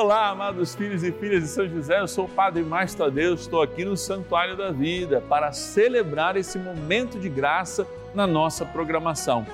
Olá, amados filhos e filhas de São José, eu sou o Padre Márcio Tadeu, estou aqui no Santuário da Vida para celebrar esse momento de graça na nossa programação.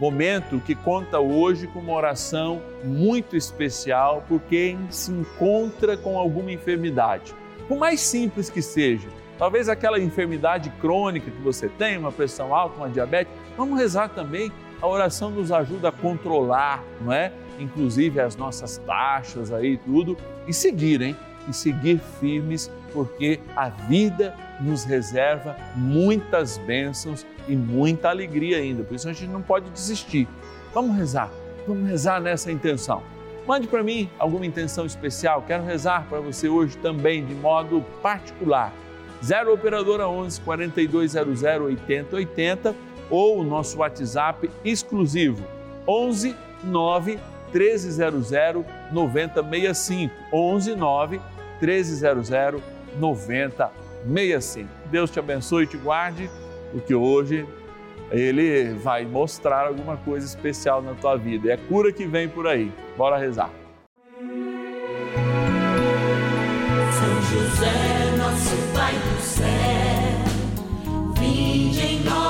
Momento que conta hoje com uma oração muito especial por quem se encontra com alguma enfermidade. Por mais simples que seja, talvez aquela enfermidade crônica que você tem, uma pressão alta, uma diabetes, vamos rezar também. A oração nos ajuda a controlar, não é? inclusive as nossas taxas aí tudo, e seguir, hein? E seguir firmes, porque a vida nos reserva muitas bênçãos e muita alegria ainda. Por isso a gente não pode desistir. Vamos rezar, vamos rezar nessa intenção. Mande para mim alguma intenção especial. Quero rezar para você hoje também de modo particular. 0 operadora 11 4200 8080 ou o nosso WhatsApp exclusivo 11 9 1300 9065. 11 9 1300 9065. Deus te abençoe e te guarde, porque hoje ele vai mostrar alguma coisa especial na tua vida. É cura que vem por aí. Bora rezar. São José, nosso Pai do céu, vinde em nós,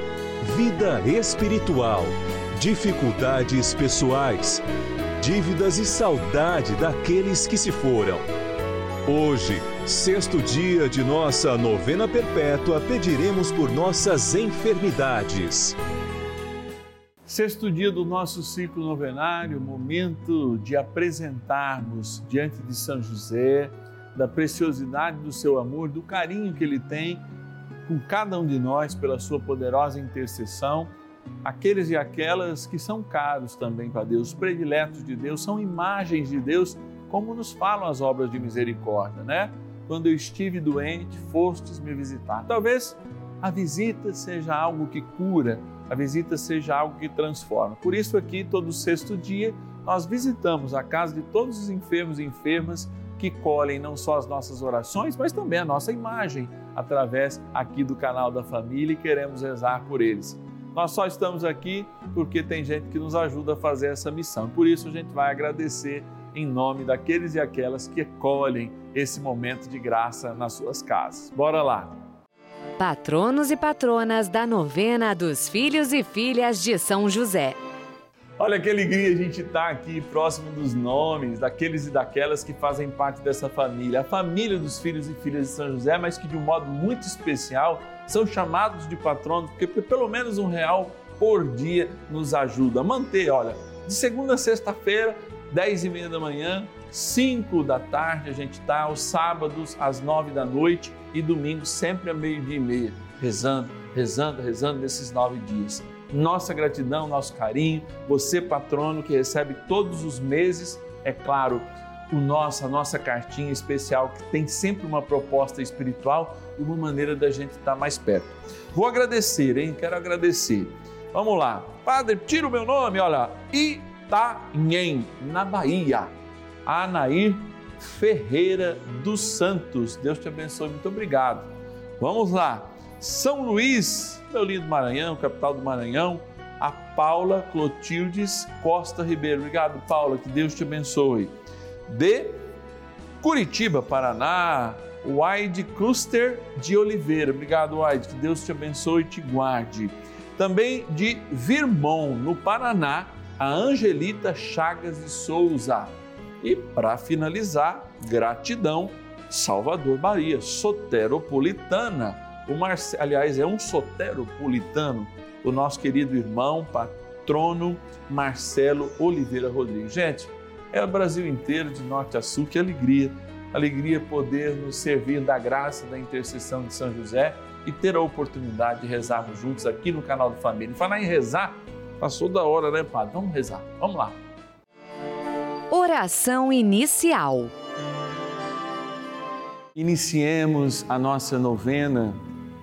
vida espiritual, dificuldades pessoais, dívidas e saudade daqueles que se foram. Hoje, sexto dia de nossa novena perpétua, pediremos por nossas enfermidades. Sexto dia do nosso ciclo novenário, momento de apresentarmos diante de São José da preciosidade do seu amor, do carinho que ele tem com cada um de nós pela sua poderosa intercessão, aqueles e aquelas que são caros também para Deus, prediletos de Deus, são imagens de Deus, como nos falam as obras de misericórdia, né? Quando eu estive doente, fostes me visitar. Talvez a visita seja algo que cura, a visita seja algo que transforma. Por isso aqui, todo sexto dia, nós visitamos a casa de todos os enfermos e enfermas que colhem não só as nossas orações, mas também a nossa imagem através aqui do canal da família e queremos rezar por eles. Nós só estamos aqui porque tem gente que nos ajuda a fazer essa missão. Por isso a gente vai agradecer em nome daqueles e aquelas que colhem esse momento de graça nas suas casas. Bora lá. Patronos e patronas da novena dos filhos e filhas de São José. Olha que alegria a gente estar tá aqui próximo dos nomes daqueles e daquelas que fazem parte dessa família, a família dos filhos e filhas de São José, mas que de um modo muito especial são chamados de patronos, porque pelo menos um real por dia nos ajuda. A manter, olha, de segunda a sexta-feira, dez e meia da manhã, cinco da tarde a gente está, aos sábados às nove da noite e domingo sempre a meio-dia e meia, rezando, rezando, rezando nesses nove dias nossa gratidão, nosso carinho, você patrono que recebe todos os meses, é claro, o nosso, a nossa cartinha especial que tem sempre uma proposta espiritual e uma maneira da gente estar mais perto. Vou agradecer, hein? Quero agradecer. Vamos lá. Padre, tira o meu nome, olha, Itanhem, na Bahia. Anair Ferreira dos Santos. Deus te abençoe, muito obrigado. Vamos lá. São Luís, meu lindo Maranhão, capital do Maranhão, a Paula Clotildes Costa Ribeiro. Obrigado, Paula, que Deus te abençoe. De Curitiba, Paraná, Wide Cluster de Oliveira. Obrigado, Wide. Que Deus te abençoe e te guarde. Também de Virmão, no Paraná, a Angelita Chagas de Souza. E para finalizar, gratidão, Salvador Bahia, soteropolitana. O Marce... Aliás, é um soteropolitano, o nosso querido irmão, patrono Marcelo Oliveira Rodrigues. Gente, é o Brasil inteiro, de norte a sul, que alegria. Alegria poder nos servir da graça da intercessão de São José e ter a oportunidade de rezarmos juntos aqui no canal do Família. Falar em rezar, passou da hora, né, Padre? Vamos rezar, vamos lá. Oração inicial. Iniciemos a nossa novena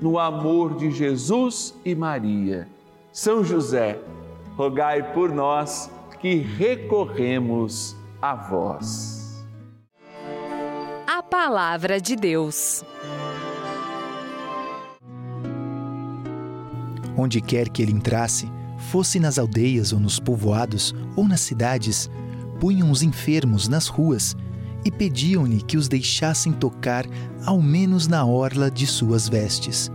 no amor de Jesus e Maria. São José, rogai por nós que recorremos a vós. A Palavra de Deus. Onde quer que ele entrasse, fosse nas aldeias ou nos povoados ou nas cidades, punham os enfermos nas ruas e pediam-lhe que os deixassem tocar ao menos na orla de suas vestes.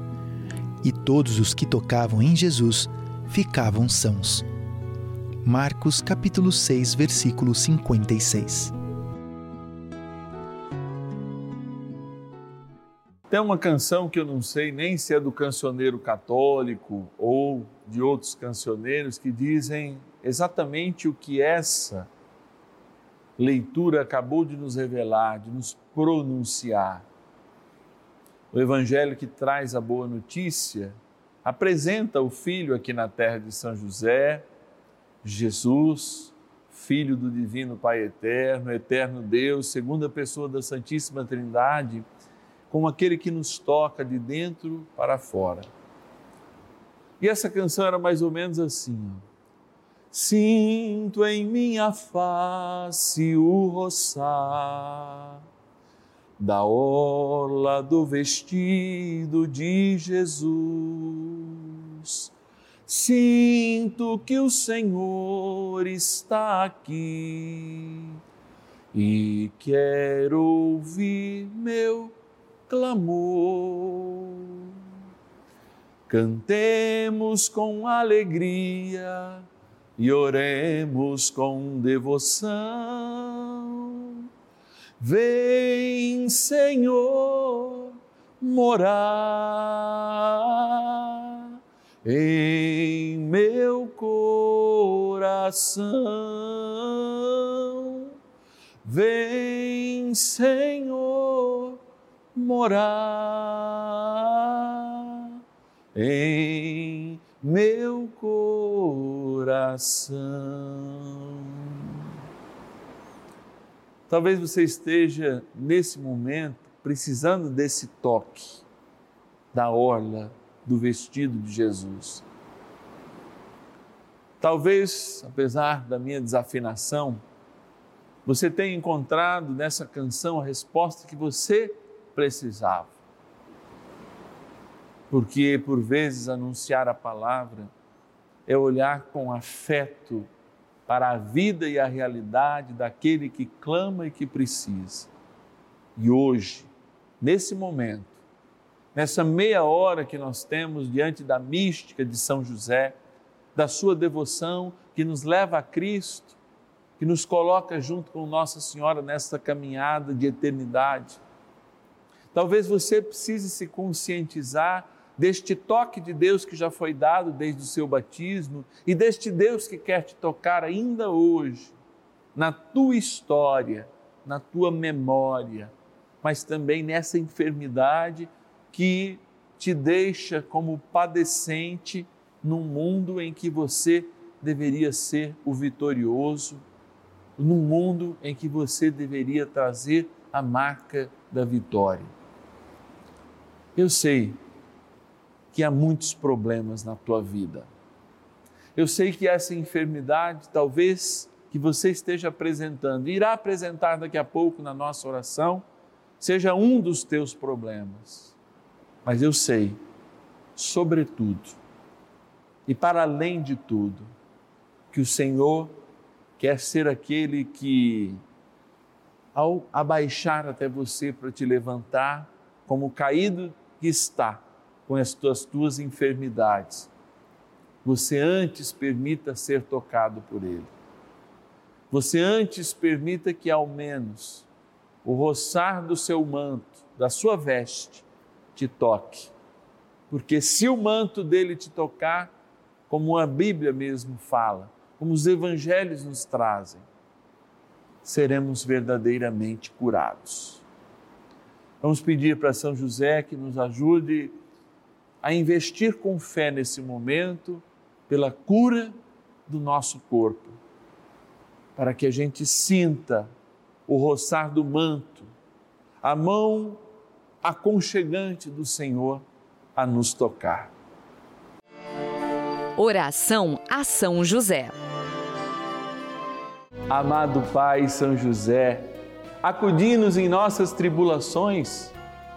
E todos os que tocavam em Jesus ficavam sãos. Marcos capítulo 6, versículo 56. Tem uma canção que eu não sei nem se é do cancioneiro católico ou de outros cancioneiros que dizem exatamente o que essa leitura acabou de nos revelar, de nos pronunciar. O evangelho que traz a boa notícia apresenta o filho aqui na terra de São José, Jesus, filho do divino Pai eterno, eterno Deus, segunda pessoa da Santíssima Trindade, como aquele que nos toca de dentro para fora. E essa canção era mais ou menos assim: Sinto em minha face o roçar da orla do vestido de Jesus Sinto que o Senhor está aqui e quero ouvir meu clamor. Cantemos com alegria e oremos com devoção. Vem, Senhor, morar em meu coração. Vem, Senhor, morar em meu coração. Talvez você esteja nesse momento precisando desse toque da orla do vestido de Jesus. Talvez, apesar da minha desafinação, você tenha encontrado nessa canção a resposta que você precisava. Porque, por vezes, anunciar a palavra é olhar com afeto para a vida e a realidade daquele que clama e que precisa. E hoje, nesse momento, nessa meia hora que nós temos diante da mística de São José, da sua devoção que nos leva a Cristo, que nos coloca junto com Nossa Senhora nessa caminhada de eternidade. Talvez você precise se conscientizar deste toque de Deus que já foi dado desde o seu batismo e deste Deus que quer te tocar ainda hoje, na tua história, na tua memória, mas também nessa enfermidade que te deixa como padecente num mundo em que você deveria ser o vitorioso, num mundo em que você deveria trazer a marca da vitória. Eu sei que há muitos problemas na tua vida. Eu sei que essa enfermidade, talvez que você esteja apresentando, irá apresentar daqui a pouco na nossa oração, seja um dos teus problemas. Mas eu sei, sobretudo, e para além de tudo, que o Senhor quer ser aquele que, ao abaixar até você para te levantar, como caído que está, com as tuas, tuas enfermidades, você antes permita ser tocado por Ele. Você antes permita que ao menos o roçar do seu manto, da sua veste, te toque. Porque se o manto dele te tocar, como a Bíblia mesmo fala, como os evangelhos nos trazem, seremos verdadeiramente curados. Vamos pedir para São José que nos ajude a investir com fé nesse momento pela cura do nosso corpo, para que a gente sinta o roçar do manto, a mão aconchegante do Senhor a nos tocar. Oração a São José. Amado Pai São José, acudi-nos em nossas tribulações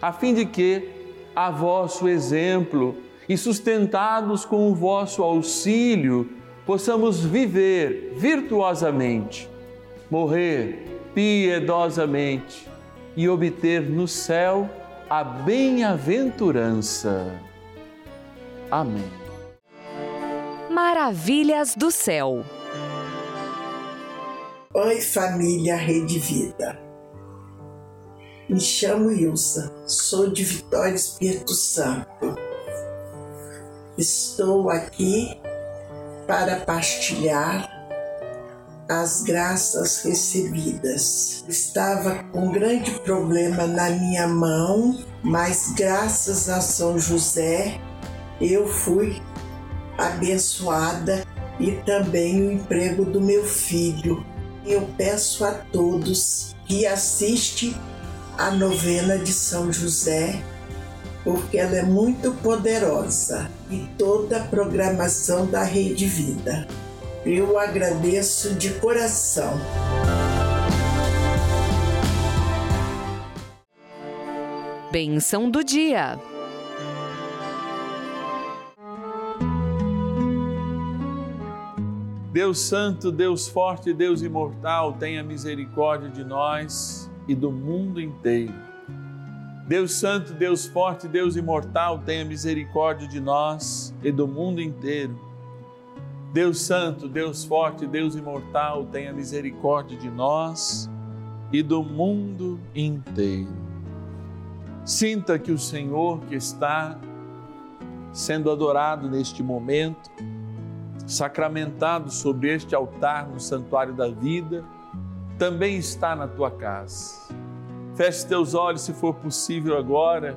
a fim de que, a vosso exemplo e sustentados com o vosso auxílio, possamos viver virtuosamente, morrer piedosamente e obter no céu a bem-aventurança. Amém. Maravilhas do céu. Oi, família Rede Vida. Me chamo Ilsa, sou de Vitória Espírito Santo. estou aqui para partilhar as graças recebidas. Estava com um grande problema na minha mão, mas graças a São José eu fui abençoada e também o emprego do meu filho. Eu peço a todos que assistem a novena de São José, porque ela é muito poderosa e toda a programação da Rede Vida. Eu agradeço de coração. Benção do dia. Deus Santo, Deus Forte, Deus Imortal, tenha misericórdia de nós e do mundo inteiro. Deus Santo, Deus Forte, Deus Imortal, tenha misericórdia de nós e do mundo inteiro. Deus Santo, Deus Forte, Deus Imortal, tenha misericórdia de nós e do mundo inteiro. Sinta que o Senhor que está sendo adorado neste momento, sacramentado sobre este altar no santuário da vida, também está na tua casa. Feche teus olhos se for possível agora.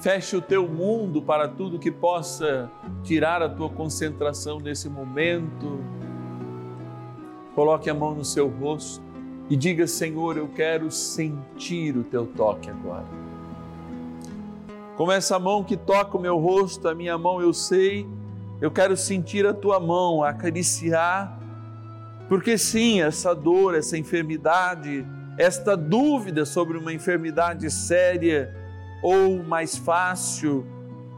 Feche o teu mundo para tudo que possa tirar a tua concentração nesse momento. Coloque a mão no seu rosto e diga: Senhor, eu quero sentir o teu toque agora. Como essa mão que toca o meu rosto, a minha mão eu sei eu quero sentir a tua mão, acariciar, porque sim, essa dor, essa enfermidade, esta dúvida sobre uma enfermidade séria ou mais fácil,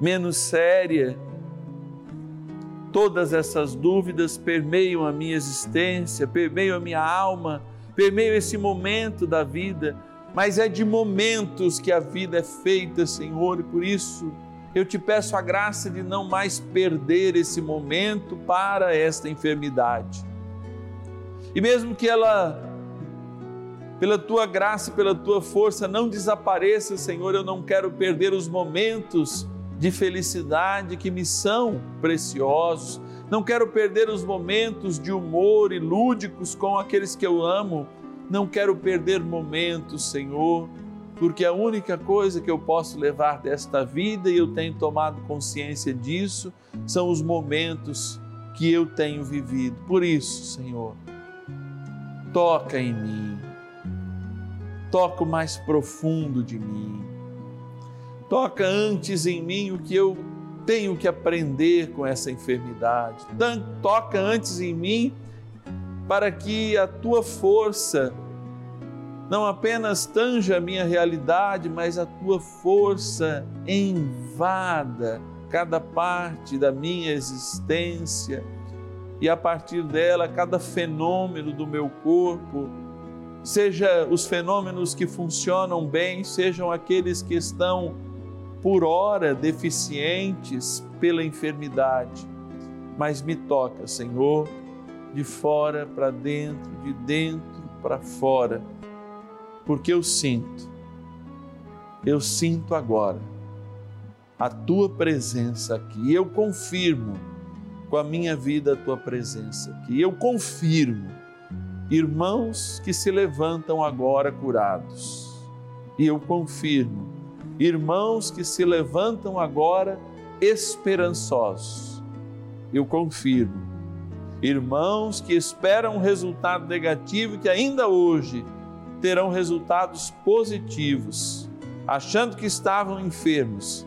menos séria, todas essas dúvidas permeiam a minha existência, permeiam a minha alma, permeiam esse momento da vida, mas é de momentos que a vida é feita, Senhor, e por isso eu te peço a graça de não mais perder esse momento para esta enfermidade. E mesmo que ela, pela tua graça e pela tua força, não desapareça, Senhor, eu não quero perder os momentos de felicidade que me são preciosos. Não quero perder os momentos de humor e lúdicos com aqueles que eu amo. Não quero perder momentos, Senhor porque a única coisa que eu posso levar desta vida, e eu tenho tomado consciência disso, são os momentos que eu tenho vivido. Por isso, Senhor, toca em mim, toca o mais profundo de mim, toca antes em mim o que eu tenho que aprender com essa enfermidade, toca antes em mim para que a tua força não apenas tanja a minha realidade, mas a tua força invada cada parte da minha existência e a partir dela cada fenômeno do meu corpo, seja os fenômenos que funcionam bem, sejam aqueles que estão por hora deficientes pela enfermidade. Mas me toca, Senhor, de fora para dentro, de dentro para fora porque eu sinto, eu sinto agora a tua presença aqui. Eu confirmo com a minha vida a tua presença aqui. Eu confirmo irmãos que se levantam agora curados. E eu confirmo irmãos que se levantam agora esperançosos. Eu confirmo irmãos que esperam um resultado negativo que ainda hoje terão resultados positivos, achando que estavam enfermos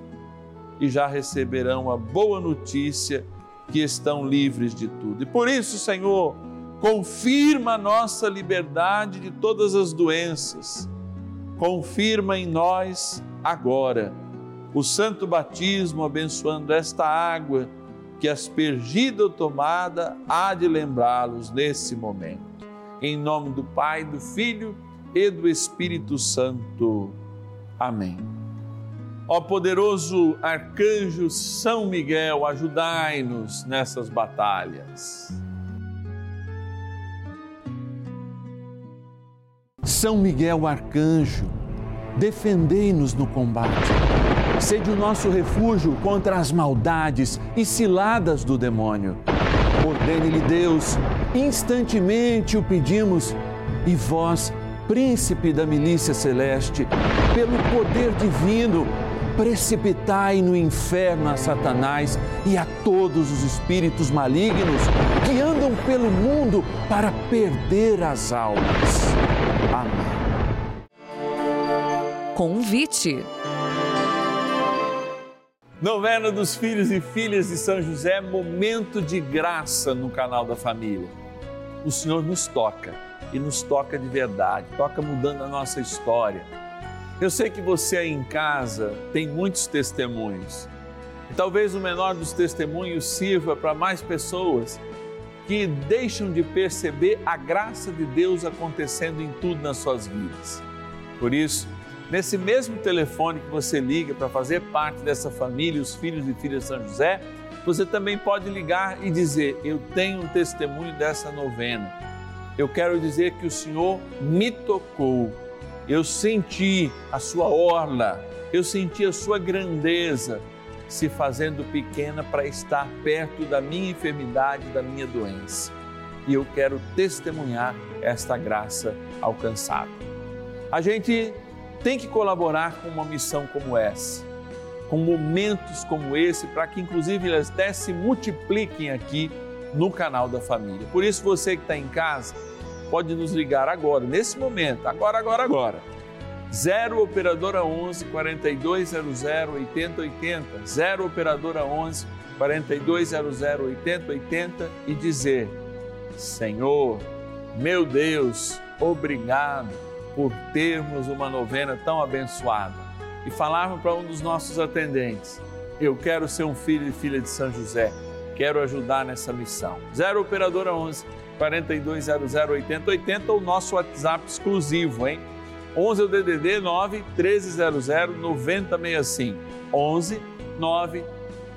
e já receberão a boa notícia que estão livres de tudo. E por isso, Senhor, confirma a nossa liberdade de todas as doenças. Confirma em nós agora o santo batismo abençoando esta água que aspergida ou tomada há de lembrá-los nesse momento. Em nome do Pai, do Filho e do Espírito Santo. Amém. Ó poderoso arcanjo São Miguel, ajudai-nos nessas batalhas. São Miguel arcanjo, defendei-nos no combate Sede o nosso refúgio contra as maldades e ciladas do demônio. Ordene-lhe Deus, instantemente o pedimos, e vós, príncipe da milícia celeste, pelo poder divino, precipitai no inferno a Satanás e a todos os espíritos malignos que andam pelo mundo para perder as almas. Amém. Convite. Novena dos Filhos e Filhas de São José, momento de graça no canal da família. O Senhor nos toca e nos toca de verdade, toca mudando a nossa história. Eu sei que você aí em casa tem muitos testemunhos. E talvez o menor dos testemunhos sirva para mais pessoas que deixam de perceber a graça de Deus acontecendo em tudo nas suas vidas. Por isso, nesse mesmo telefone que você liga para fazer parte dessa família, os filhos e filhas de São José, você também pode ligar e dizer: Eu tenho um testemunho dessa novena. Eu quero dizer que o Senhor me tocou, eu senti a sua orla, eu senti a sua grandeza se fazendo pequena para estar perto da minha enfermidade, da minha doença. E eu quero testemunhar esta graça alcançada. A gente tem que colaborar com uma missão como essa, com momentos como esse, para que inclusive elas até se multipliquem aqui no canal da família. Por isso, você que está em casa, pode nos ligar agora, nesse momento, agora, agora, agora. 0 Operadora 11 4200 8080, 0 Operadora 11 4200 8080 e dizer: Senhor, meu Deus, obrigado por termos uma novena tão abençoada. E falarmos para um dos nossos atendentes: Eu quero ser um filho e filha de São José, quero ajudar nessa missão. 0 Operadora 11 4200 8080 ou nosso WhatsApp exclusivo, hein? 11 é o DDD 9 1300 9065. 11 9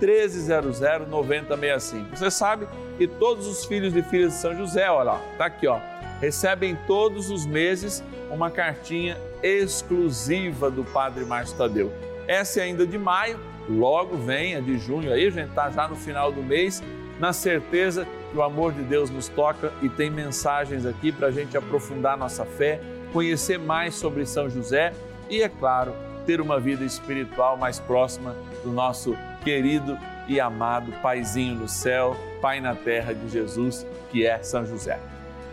1300 9065. Você sabe que todos os filhos e filhas de São José, olha lá, tá aqui, ó, recebem todos os meses uma cartinha exclusiva do Padre Márcio Tadeu. Essa é ainda de maio, logo vem a de junho aí, a gente tá já no final do mês, na certeza que o amor de Deus nos toca e tem mensagens aqui para a gente aprofundar nossa fé, conhecer mais sobre São José e, é claro, ter uma vida espiritual mais próxima do nosso querido e amado Paizinho no céu, Pai na terra de Jesus, que é São José.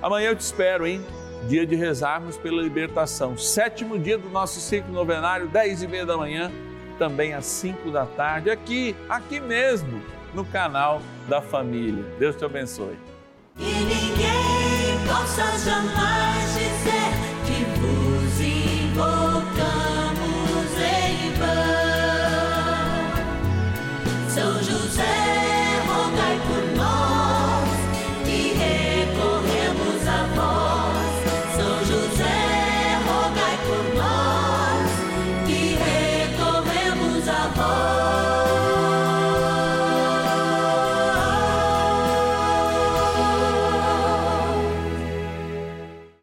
Amanhã eu te espero, hein? Dia de rezarmos pela libertação. Sétimo dia do nosso ciclo novenário, dez e meia da manhã, também às cinco da tarde, aqui, aqui mesmo, no canal da família. Deus te abençoe.